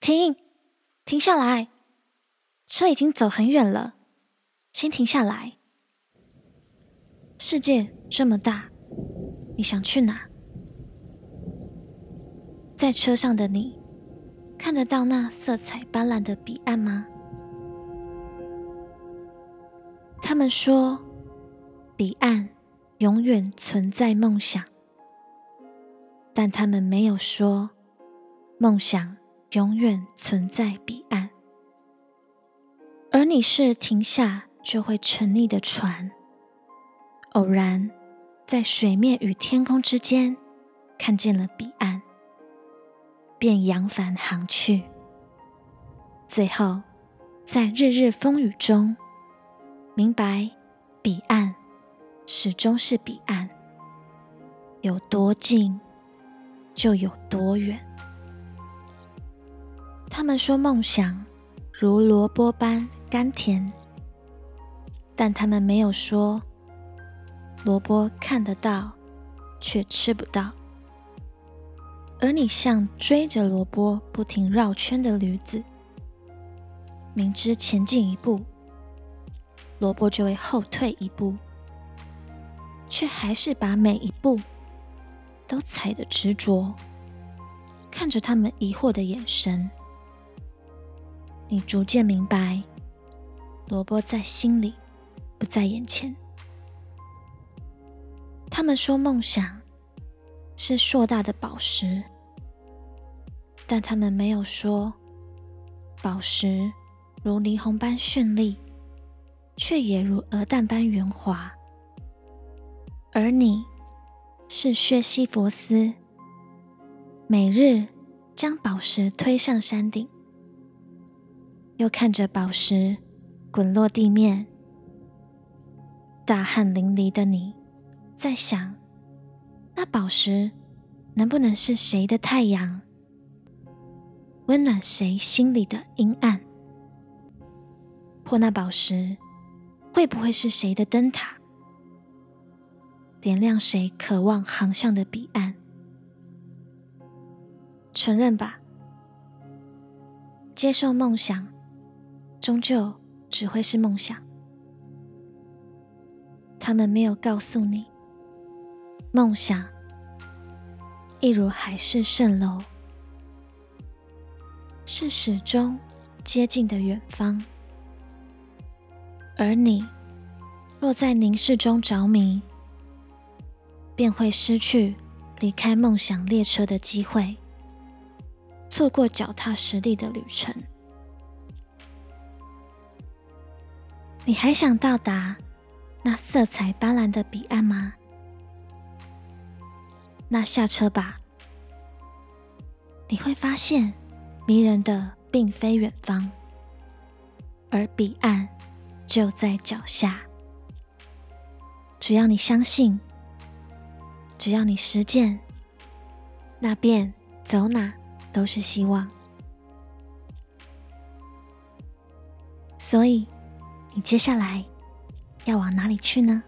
停，停下来！车已经走很远了，先停下来。世界这么大，你想去哪？在车上的你，看得到那色彩斑斓的彼岸吗？他们说，彼岸永远存在梦想，但他们没有说，梦想永远存在彼岸。而你是停下就会沉溺的船，偶然在水面与天空之间看见了彼岸，便扬帆航去，最后在日日风雨中。明白，彼岸始终是彼岸，有多近就有多远。他们说梦想如萝卜般甘甜，但他们没有说萝卜看得到却吃不到。而你像追着萝卜不停绕圈的驴子，明知前进一步。萝卜就会后退一步，却还是把每一步都踩得执着。看着他们疑惑的眼神，你逐渐明白，萝卜在心里，不在眼前。他们说梦想是硕大的宝石，但他们没有说宝石如霓虹般绚丽。却也如鹅蛋般圆滑，而你是薛西弗斯，每日将宝石推上山顶，又看着宝石滚落地面，大汗淋漓的你，在想：那宝石能不能是谁的太阳，温暖谁心里的阴暗？或那宝石？会不会是谁的灯塔，点亮谁渴望航向的彼岸？承认吧，接受梦想，终究只会是梦想。他们没有告诉你，梦想一如海市蜃楼，是始终接近的远方。而你若在凝视中着迷，便会失去离开梦想列车的机会，错过脚踏实地的旅程。你还想到达那色彩斑斓的彼岸吗？那下车吧，你会发现迷人的并非远方，而彼岸。就在脚下，只要你相信，只要你实践，那便走哪都是希望。所以，你接下来要往哪里去呢？